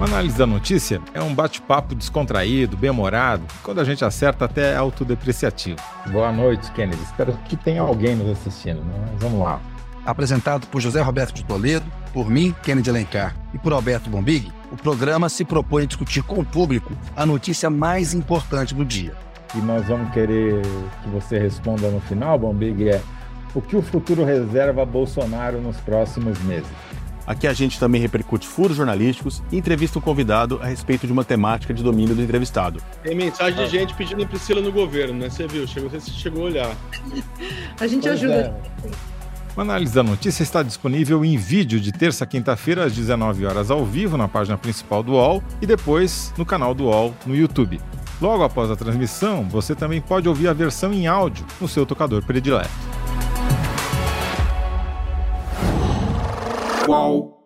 Uma análise da notícia é um bate-papo descontraído, bem-humorado, quando a gente acerta até autodepreciativo. Boa noite, Kennedy. Espero que tenha alguém nos assistindo, né? Mas vamos lá. Apresentado por José Roberto de Toledo, por mim, Kennedy Alencar, e por Alberto Bombig, o programa se propõe a discutir com o público a notícia mais importante do dia. E nós vamos querer que você responda no final, Bombig, é o que o futuro reserva a Bolsonaro nos próximos meses? Aqui a gente também repercute furos jornalísticos e entrevista um convidado a respeito de uma temática de domínio do entrevistado. Tem mensagem de gente pedindo Priscila no governo, né? Você viu? Chegou, você chegou a olhar. a gente pois ajuda. É. O análise da notícia está disponível em vídeo de terça a quinta-feira às 19 horas ao vivo na página principal do UOL e depois no canal do UOL no YouTube. Logo após a transmissão, você também pode ouvir a versão em áudio no seu tocador predileto. Whoa.